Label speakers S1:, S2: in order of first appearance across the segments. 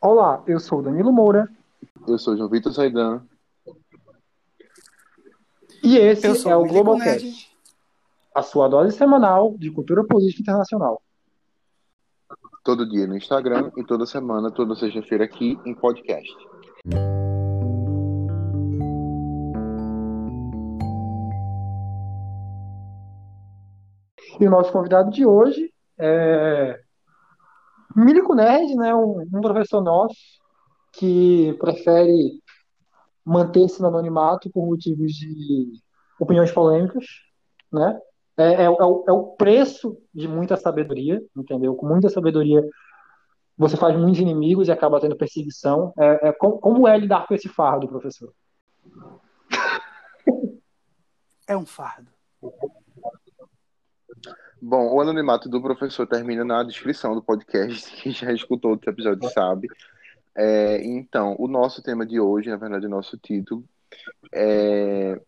S1: Olá, eu sou Danilo Moura.
S2: Eu sou João Vitor Saidan.
S1: E esse é o Globalcast, a sua dose semanal de cultura política internacional.
S2: Todo dia no Instagram e toda semana, toda sexta-feira aqui em podcast.
S1: E o nosso convidado de hoje é Milico Nerd, né, um, um professor nosso que prefere manter-se no anonimato por motivos de opiniões polêmicas, né? É, é, é, o, é, o, preço de muita sabedoria, entendeu? Com muita sabedoria você faz muitos inimigos e acaba tendo perseguição. É, é como, como é lidar com esse fardo, professor?
S3: É um fardo.
S2: Bom, o anonimato do professor termina na descrição do podcast. Quem já escutou outro episódio sabe. É, então, o nosso tema de hoje, na verdade, o nosso título, é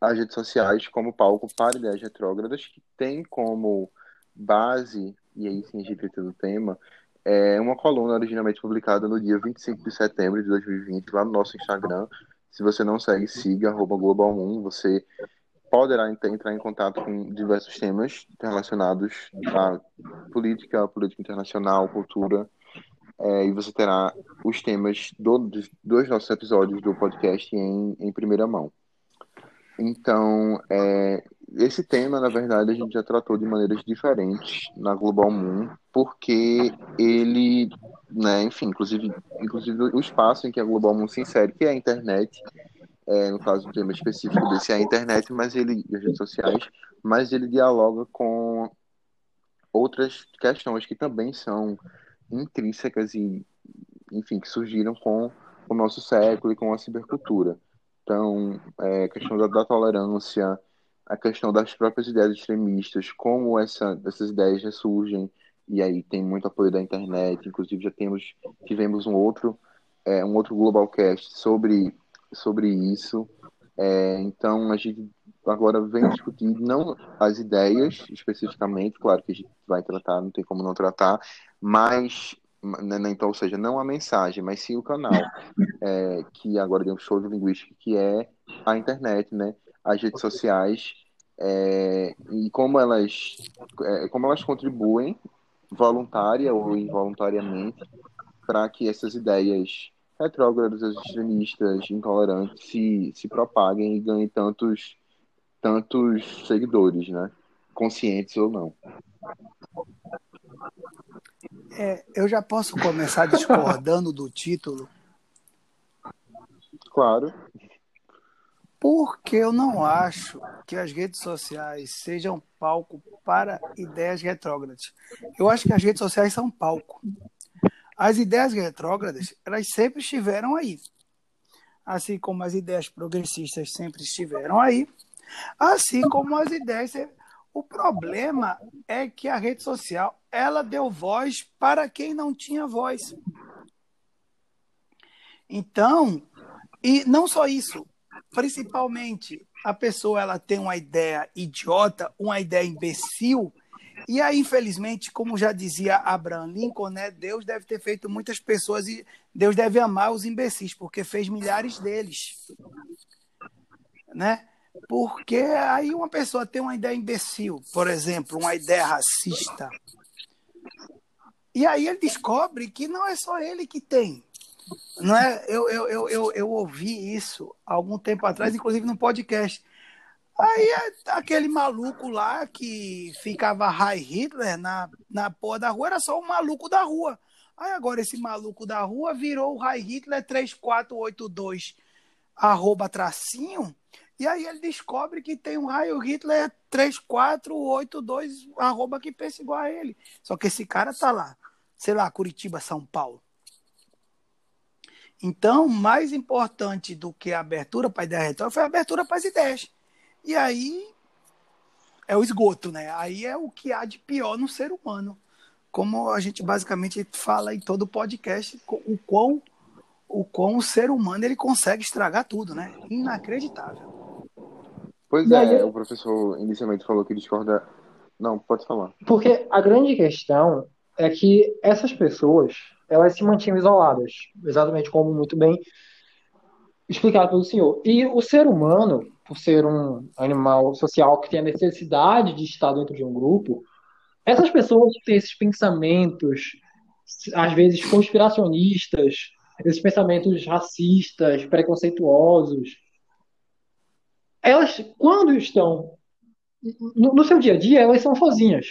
S2: as redes sociais como palco para ideias retrógradas, que tem como base, e aí sim a gente no tema, é uma coluna originalmente publicada no dia 25 de setembro de 2020, lá no nosso Instagram. Se você não segue, siga, arroba Global1, você poderá entrar em contato com diversos temas relacionados à política, política internacional, cultura, é, e você terá os temas do, dos, dos nossos episódios do podcast em, em primeira mão. Então, é, esse tema, na verdade, a gente já tratou de maneiras diferentes na Global Moon, porque ele, né, enfim, inclusive, inclusive o espaço em que a Global Moon se insere, que é a internet, é, no caso, o tema específico desse é a internet, mas ele, e as redes sociais, mas ele dialoga com outras questões que também são intrínsecas e, enfim, que surgiram com o nosso século e com a cibercultura. Então, é, a questão da, da, tolerância, a questão das próprias ideias extremistas, como essa, essas ideias ressurgem, e aí tem muito apoio da internet, inclusive já temos, tivemos um outro, é, um outro Globalcast sobre, sobre isso. É, então, a gente agora vem discutir não as ideias especificamente, claro que a gente vai tratar, não tem como não tratar, mas né, né, então, ou seja, não a mensagem, mas sim o canal, é, que agora tem um show de linguística, que é a internet, né, as redes sociais, é, e como elas, é, como elas contribuem, voluntária ou involuntariamente, para que essas ideias retrógradas, extremistas, intolerantes se, se propaguem e ganhem tantos, tantos seguidores, né, conscientes ou não.
S3: É, eu já posso começar discordando do título?
S2: Claro.
S3: Porque eu não acho que as redes sociais sejam palco para ideias retrógradas. Eu acho que as redes sociais são palco. As ideias retrógradas, elas sempre estiveram aí. Assim como as ideias progressistas sempre estiveram aí. Assim como as ideias o problema é que a rede social ela deu voz para quem não tinha voz. Então, e não só isso, principalmente a pessoa ela tem uma ideia idiota, uma ideia imbecil, e aí infelizmente, como já dizia Abraham Lincoln, né, Deus deve ter feito muitas pessoas e Deus deve amar os imbecis, porque fez milhares deles. Né? Porque aí uma pessoa tem uma ideia imbecil, por exemplo, uma ideia racista. E aí ele descobre que não é só ele que tem. Não é? eu, eu, eu, eu, eu ouvi isso algum tempo atrás, inclusive no podcast. Aí aquele maluco lá que ficava High Hitler na, na porra da rua era só um maluco da rua. Aí agora esse maluco da rua virou o High Hitler 3482 arroba tracinho e aí ele descobre que tem um raio Hitler 3482, arroba que pensa igual a ele. Só que esse cara tá lá, sei lá, Curitiba, São Paulo. Então, mais importante do que a abertura para a ideia retórica foi a abertura para as ideias. E aí é o esgoto, né? Aí é o que há de pior no ser humano. Como a gente basicamente fala em todo podcast, o quão o quão o ser humano ele consegue estragar tudo, né? Inacreditável.
S2: Pois é, aí, o professor inicialmente falou que discorda. Não, pode falar.
S1: Porque a grande questão é que essas pessoas, elas se mantinham isoladas, exatamente como muito bem explicado pelo senhor. E o ser humano, por ser um animal social que tem a necessidade de estar dentro de um grupo, essas pessoas que têm esses pensamentos, às vezes conspiracionistas, esses pensamentos racistas, preconceituosos, elas, quando estão no, no seu dia a dia, elas são sozinhas.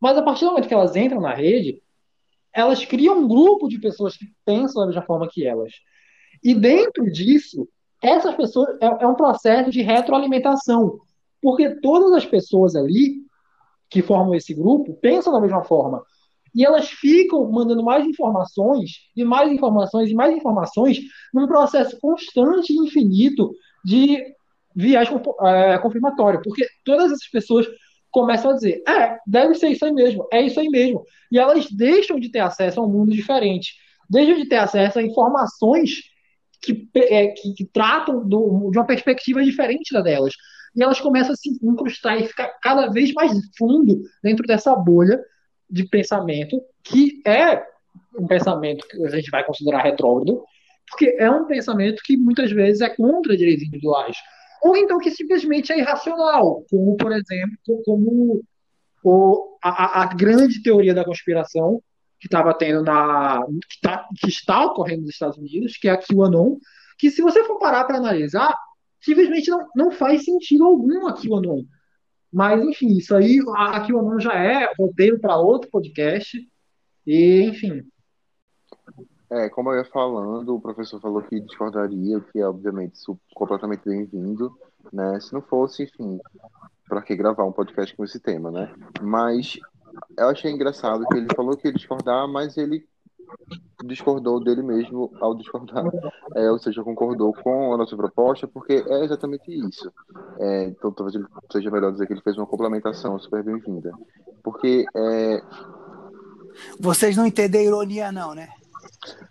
S1: Mas a partir do momento que elas entram na rede, elas criam um grupo de pessoas que pensam da mesma forma que elas. E dentro disso, essas pessoas é, é um processo de retroalimentação, porque todas as pessoas ali que formam esse grupo pensam da mesma forma. E elas ficam mandando mais informações, e mais informações, e mais informações, num processo constante e infinito de viagem é, confirmatória. Porque todas essas pessoas começam a dizer: é, deve ser isso aí mesmo, é isso aí mesmo. E elas deixam de ter acesso a um mundo diferente, deixam de ter acesso a informações que, é, que, que tratam do, de uma perspectiva diferente da delas. E elas começam a se incrustar e ficar cada vez mais fundo dentro dessa bolha de pensamento, que é um pensamento que a gente vai considerar retrógrado, porque é um pensamento que muitas vezes é contra direitos individuais. Ou então que simplesmente é irracional, como, por exemplo, como o, a, a grande teoria da conspiração que estava tendo na. Que, tá, que, está ocorrendo nos Estados Unidos, que é a QAnon, que se você for parar para analisar, simplesmente não, não faz sentido algum a QAnon. Mas, enfim, isso aí, a QAnon já é roteiro para outro podcast. E, enfim.
S2: É, como eu ia falando, o professor falou que discordaria, o que é, obviamente, completamente bem-vindo, né? Se não fosse, enfim, para que gravar um podcast com esse tema, né? Mas eu achei engraçado que ele falou que ia discordar, mas ele discordou dele mesmo ao discordar. É, ou seja, concordou com a nossa proposta, porque é exatamente isso. É, então, talvez seja melhor dizer que ele fez uma complementação super bem-vinda. Porque. É...
S3: Vocês não entendem ironia, não, né?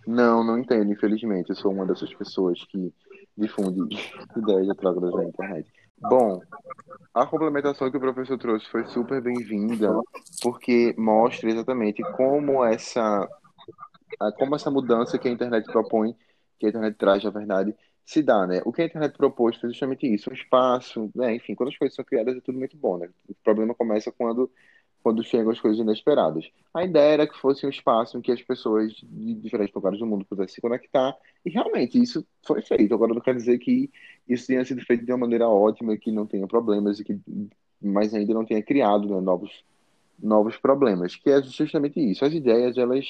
S2: Não, não entendo, infelizmente. Eu sou uma dessas pessoas que difunde ideias retrógradas na internet. Bom, a complementação que o professor trouxe foi super bem-vinda, porque mostra exatamente como essa, como essa mudança que a internet propõe, que a internet traz, na verdade, se dá, né? O que a internet propôs foi justamente isso, um espaço, né? Enfim, quando as coisas são criadas é tudo muito bom, né? O problema começa quando quando chegam as coisas inesperadas. A ideia era que fosse um espaço em que as pessoas de diferentes lugares do mundo pudessem se conectar, e realmente isso foi feito. Agora não quer dizer que isso tenha sido feito de uma maneira ótima, que não tenha problemas, e que, mas ainda não tenha criado né, novos, novos problemas, que é justamente isso. As ideias, elas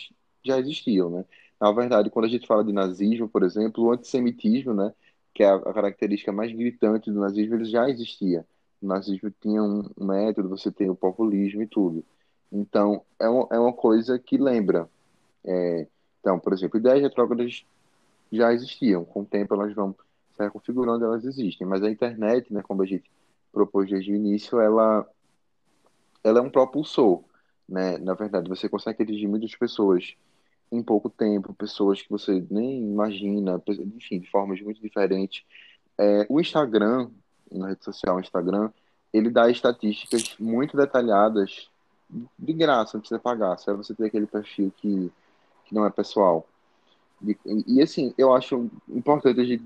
S2: já existiam, né? Na verdade, quando a gente fala de nazismo, por exemplo, o antissemitismo, né, que é a característica mais gritante do nazismo, ele já existia o nazismo tinha um método, você tem o populismo e tudo. Então, é, uma, é uma coisa que lembra. É, então, por exemplo, ideias retrógradas já existiam. Com o tempo, elas vão se reconfigurando, elas existem. Mas a internet, né, como a gente propôs desde o início, ela, ela é um propulsor. Né? Na verdade, você consegue atingir muitas pessoas em pouco tempo, pessoas que você nem imagina, enfim, de formas muito diferentes. É, o Instagram, na rede social, Instagram, ele dá estatísticas muito detalhadas de graça, não precisa pagar, só você ter aquele perfil que, que não é pessoal. E, e, assim, eu acho importante a gente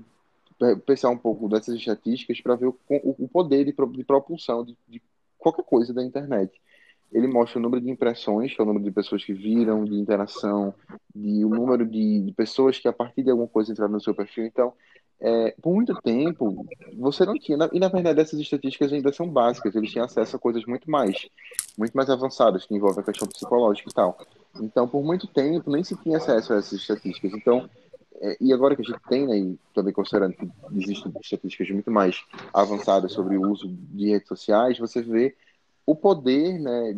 S2: pensar um pouco dessas estatísticas para ver o, o, poder de, de propulsão de, de, qualquer coisa da internet. Ele mostra o número de impressões, que é o número de pessoas que viram, de interação, de o número de, de pessoas que a partir de alguma coisa entraram no seu perfil. Então, é, por muito tempo, você não tinha, e na verdade essas estatísticas ainda são básicas, eles tinham acesso a coisas muito mais, muito mais avançadas, que envolvem a questão psicológica e tal. Então, por muito tempo, nem se tinha acesso a essas estatísticas. Então, é, e agora que a gente tem, né, e também considerando que existem estatísticas muito mais avançadas sobre o uso de redes sociais, você vê o poder né,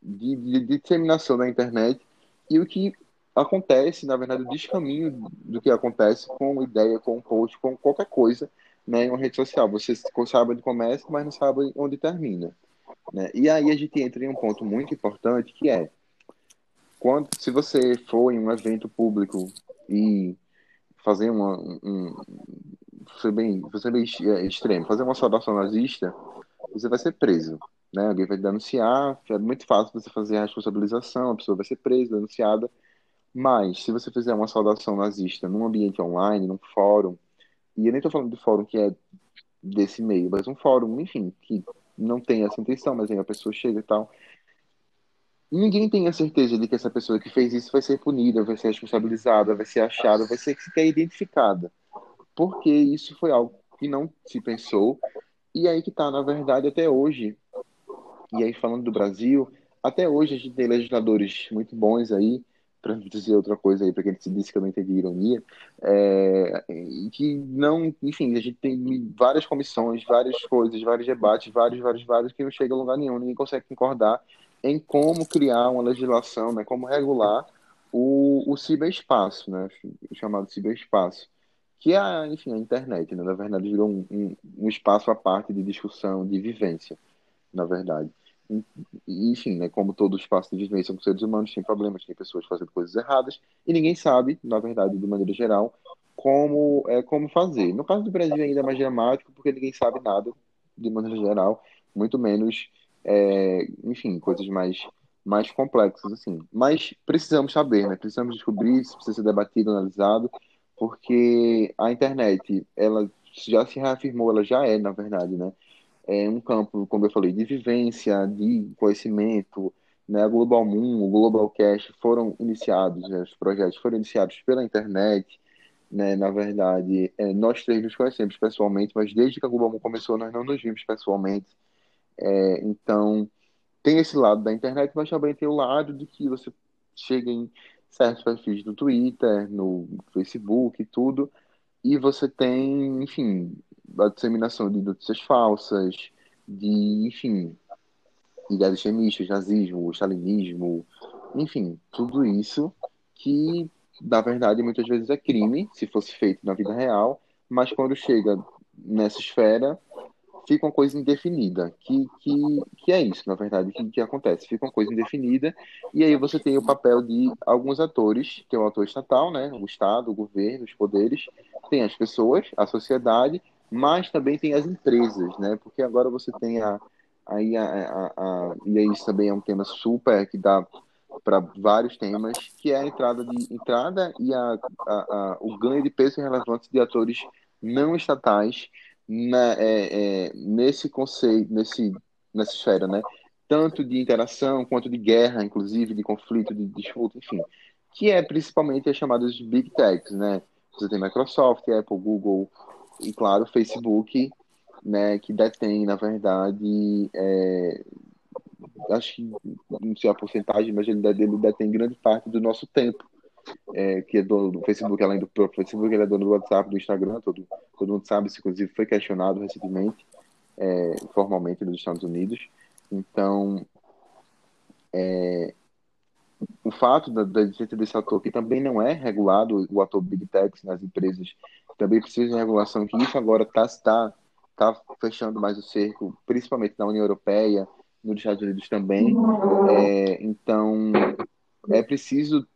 S2: de, de, de disseminação da internet e o que acontece, na verdade, o descaminho do que acontece com ideia, com um post, com qualquer coisa né, em uma rede social. Você sabe onde começa, mas não sabe onde termina. Né? E aí a gente entra em um ponto muito importante que é quando, se você for em um evento público e fazer uma um, ser bem, ser bem é, extremo, fazer uma saudação nazista, você vai ser preso. Né? Alguém vai denunciar, é muito fácil você fazer a responsabilização, a pessoa vai ser presa, denunciada, Mas, se você fizer uma saudação nazista num ambiente online, num fórum, e eu nem estou falando de fórum que é desse meio, mas um fórum, enfim, que não tem essa intenção, mas aí a pessoa chega e tal. Ninguém tem a certeza de que essa pessoa que fez isso vai ser punida, vai ser responsabilizada, vai ser achada, vai ser sequer identificada. Porque isso foi algo que não se pensou. E aí que está, na verdade, até hoje. E aí, falando do Brasil, até hoje a gente tem legisladores muito bons aí, para dizer outra coisa aí, para quem se disse que eu não entendi ironia, é, que não, enfim, a gente tem várias comissões, várias coisas, vários debates, vários, vários, vários, que não chega a lugar nenhum, ninguém consegue concordar em como criar uma legislação, né, como regular o, o ciberespaço, né, o chamado ciberespaço, que é, enfim, a internet, né, na verdade virou um, um, um espaço à parte de discussão, de vivência, na verdade enfim, né, como todo espaço de vivência com seres humanos, tem problemas, tem pessoas fazendo coisas erradas, e ninguém sabe, na verdade, de maneira geral, como, é, como fazer. No caso do Brasil ainda é mais dramático, porque ninguém sabe nada, de maneira geral, muito menos, é, enfim, coisas mais, mais complexas, assim. Mas precisamos saber, né, precisamos descobrir, isso precisa ser debatido, analisado, porque a internet, ela já se reafirmou, ela já é, na verdade, né, é um campo, como eu falei, de vivência, de conhecimento, né? Global Moon, o Global Cash foram iniciados, né? os projetos foram iniciados pela internet, né? Na verdade, é, nós três nos conhecemos pessoalmente, mas desde que a Global Moon começou, nós não nos vimos pessoalmente. É, então, tem esse lado da internet, mas também tem o lado de que você chega em certos perfis no Twitter, no Facebook e tudo, e você tem, enfim, a disseminação de notícias falsas, de, enfim, ideias extremistas, nazismo, stalinismo, enfim, tudo isso que, na verdade, muitas vezes é crime, se fosse feito na vida real, mas quando chega nessa esfera, fica uma coisa indefinida, que, que, que é isso, na verdade, que, que acontece, fica uma coisa indefinida, e aí você tem o papel de alguns atores, que é o ator estatal, né, o Estado, o governo, os poderes, tem as pessoas, a sociedade, mas também tem as empresas, né? Porque agora você tem a a, a, a, e isso também é um tema super que dá para vários temas, que é a entrada de entrada e a, a, o ganho de peso e relevância de atores não estatais na, é, é, nesse conceito, nesse nessa esfera, né? Tanto de interação quanto de guerra, inclusive de conflito, de disputa, enfim, que é principalmente as chamadas big techs, né? Você tem Microsoft, Apple, Google, e claro, Facebook, né, que detém, na verdade, é, acho que não sei a porcentagem, mas ele, ele detém grande parte do nosso tempo. É, que é dono do Facebook, além do próprio Facebook, ele é dono do WhatsApp, do Instagram, todo, todo mundo sabe, isso inclusive foi questionado recentemente, é, formalmente nos Estados Unidos. Então, é, o fato da, da existência desse ator que também não é regulado, o ator Big Techs nas empresas, também precisa de regulação, que isso agora está tá, tá fechando mais o cerco, principalmente na União Europeia, nos Estados Unidos também. É, então, é preciso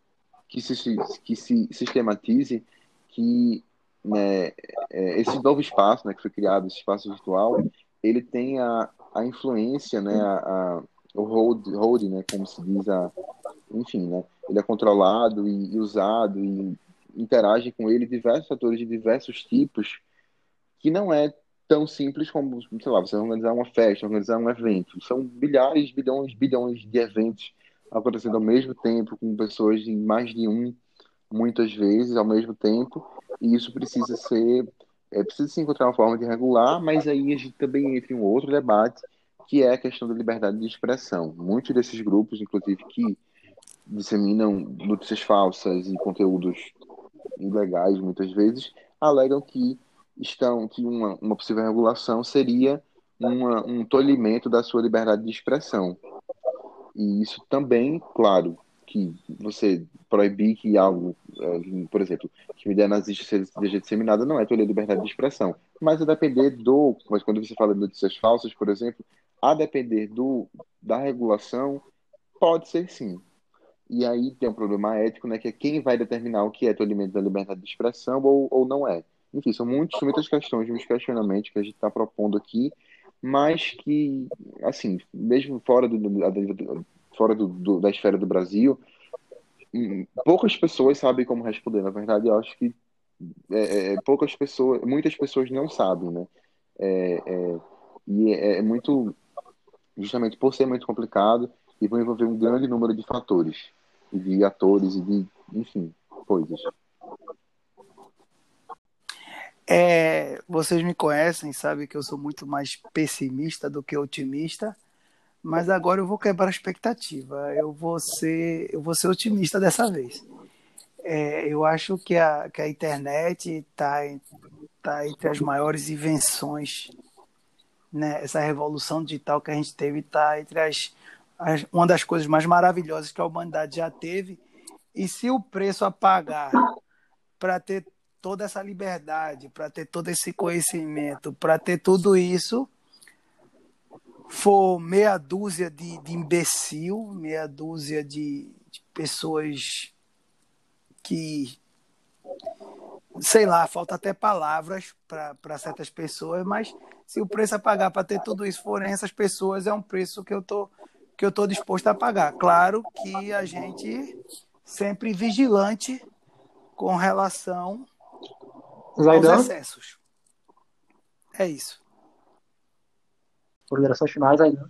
S2: que se, que se sistematize que né, é, esse novo espaço né, que foi criado, esse espaço virtual, ele tem a, influência, né, a, o hold, hold, né, como se diz, a, enfim, né, ele é controlado e, e usado e interagem com ele diversos atores de diversos tipos, que não é tão simples como, sei lá, você organizar uma festa, organizar um evento. São bilhares, bilhões, bilhões de eventos acontecendo ao mesmo tempo, com pessoas em mais de um, muitas vezes, ao mesmo tempo, e isso precisa ser, é, precisa se encontrar uma forma de regular, mas aí a gente também entra em um outro debate, que é a questão da liberdade de expressão. Muitos desses grupos, inclusive, que disseminam notícias falsas e conteúdos ilegais muitas vezes, alegam que estão que uma, uma possível regulação seria uma, um tolimento da sua liberdade de expressão. E isso também, claro, que você proibir que algo, é, por exemplo, que uma ideia nazista seja disseminada não é tolir a liberdade de expressão. Mas a depender do, mas quando você fala de notícias falsas, por exemplo, a depender do, da regulação, pode ser sim. E aí tem um problema ético, né, que é quem vai determinar o que é tolimento da liberdade de expressão ou, ou não é. Enfim, são muitos, muitas questões, muitos questionamentos que a gente está propondo aqui, mas que, assim, mesmo fora, do, fora do, do, da esfera do Brasil, hum, poucas pessoas sabem como responder. Na verdade, eu acho que é, é, é poucas pessoas, muitas pessoas não sabem, né? É, é, e é, é muito, justamente por ser muito complicado e vão envolver um grande número de fatores, de atores e de, enfim, coisas.
S3: É, vocês me conhecem, sabem que eu sou muito mais pessimista do que otimista, mas agora eu vou quebrar a expectativa. Eu vou ser, eu vou ser otimista dessa vez. É, eu acho que a, que a internet está tá entre as maiores invenções, né? Essa revolução digital que a gente teve está entre as, as, uma das coisas mais maravilhosas que a humanidade já teve. E se o preço a pagar para ter toda essa liberdade, para ter todo esse conhecimento, para ter tudo isso, for meia dúzia de, de imbecil, meia dúzia de, de pessoas que sei lá, falta até palavras para certas pessoas, mas se o preço a pagar para ter tudo isso forem essas pessoas, é um preço que eu tô que eu tô disposto a pagar. Claro que a gente sempre vigilante com relação Zaidan? aos excessos. É isso.
S1: Considerações finais, Zaidan.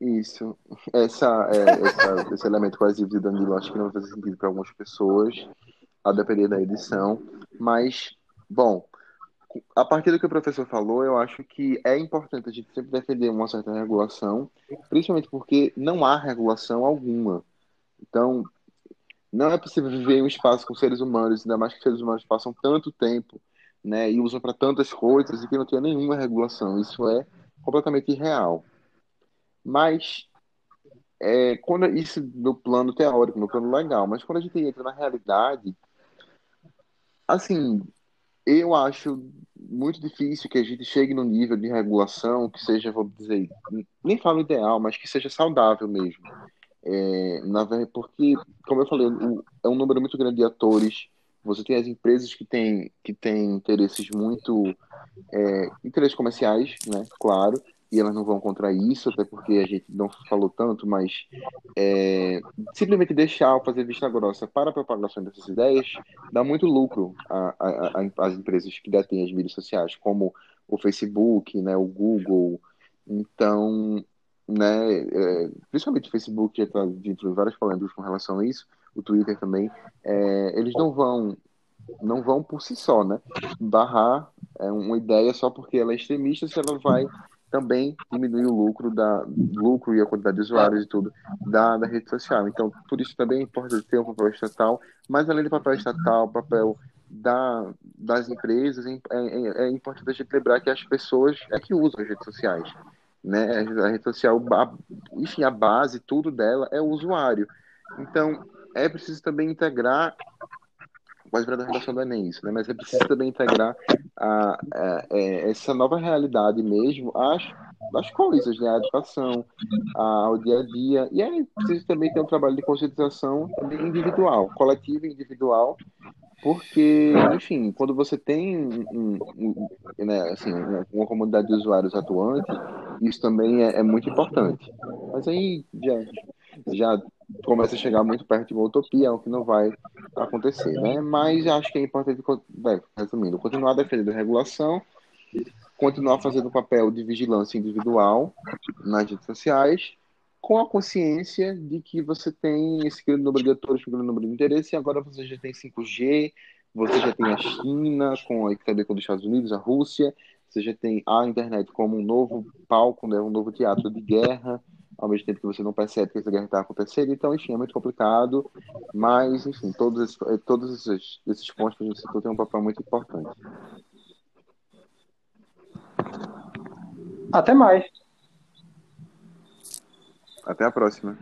S2: Isso. Essa, é, essa, esse elemento coesivo de Danilo acho que não vai fazer sentido para algumas pessoas, a depender da edição. Mas, bom, a partir do que o professor falou, eu acho que é importante a gente sempre defender uma certa regulação, principalmente porque não há regulação alguma. Então, não é possível viver em um espaço com seres humanos, ainda mais que seres humanos passam tanto tempo né, e usam para tantas coisas e que não tem nenhuma regulação. Isso é completamente irreal. Mas, é, quando isso no plano teórico, no plano legal, mas quando a gente entra na realidade, assim, eu acho muito difícil que a gente chegue no nível de regulação que seja, vou dizer, nem falo ideal, mas que seja saudável mesmo. É, na verdade, porque, como eu falei, é um número muito grande de atores. Você tem as empresas que têm, que têm interesses muito. É, interesses comerciais, né? Claro, e elas não vão contra isso, até porque a gente não falou tanto, mas é, simplesmente deixar fazer vista grossa para a propagação dessas ideias dá muito lucro às empresas que detêm as mídias sociais, como o Facebook, né, o Google. Então, né, é, principalmente o Facebook já está dentro de várias polêmicas com relação a isso, o Twitter também, é, eles não vão não vão por si só, né, barrar é, uma ideia só porque ela é extremista se ela vai também diminuir o lucro da lucro e a quantidade de usuários e tudo da, da rede social. Então, por isso também é importante ter um papel estatal, mas além do papel estatal, papel da, das empresas, é, é, é importante a gente lembrar que as pessoas é que usam as redes sociais né? A rede social, a, enfim, a base, tudo dela é o usuário. Então, é preciso também integrar, quase para a redação não é nem isso, né? Mas é preciso também integrar a, a, a, é, essa nova realidade mesmo às, às coisas, né? A educação, ao dia a dia. E é preciso também ter um trabalho de conscientização também individual, coletivo e individual, porque, enfim, quando você tem um, um, né, assim, uma comunidade de usuários atuante, isso também é, é, muito importante. Mas aí já, já começa a chegar muito perto de uma utopia, o que não vai acontecer, né? Mas acho que é importante, resumindo, continuar defendendo regulação, continuar fazendo o papel de vigilância individual nas redes sociais, com a consciência de que você tem esse grande número de atores, esse grande número de interesse, e agora você já tem 5G, você já tem a China, com, também com os Estados Unidos, a Rússia, você já tem a internet como um novo palco, né, um novo teatro de guerra, ao mesmo tempo que você não percebe que essa guerra está acontecendo. Então, enfim, é muito complicado, mas, enfim, todos esses, eh, todos esses, esses pontos que a gente citou têm um papel muito importante.
S1: Até mais.
S2: Até a próxima.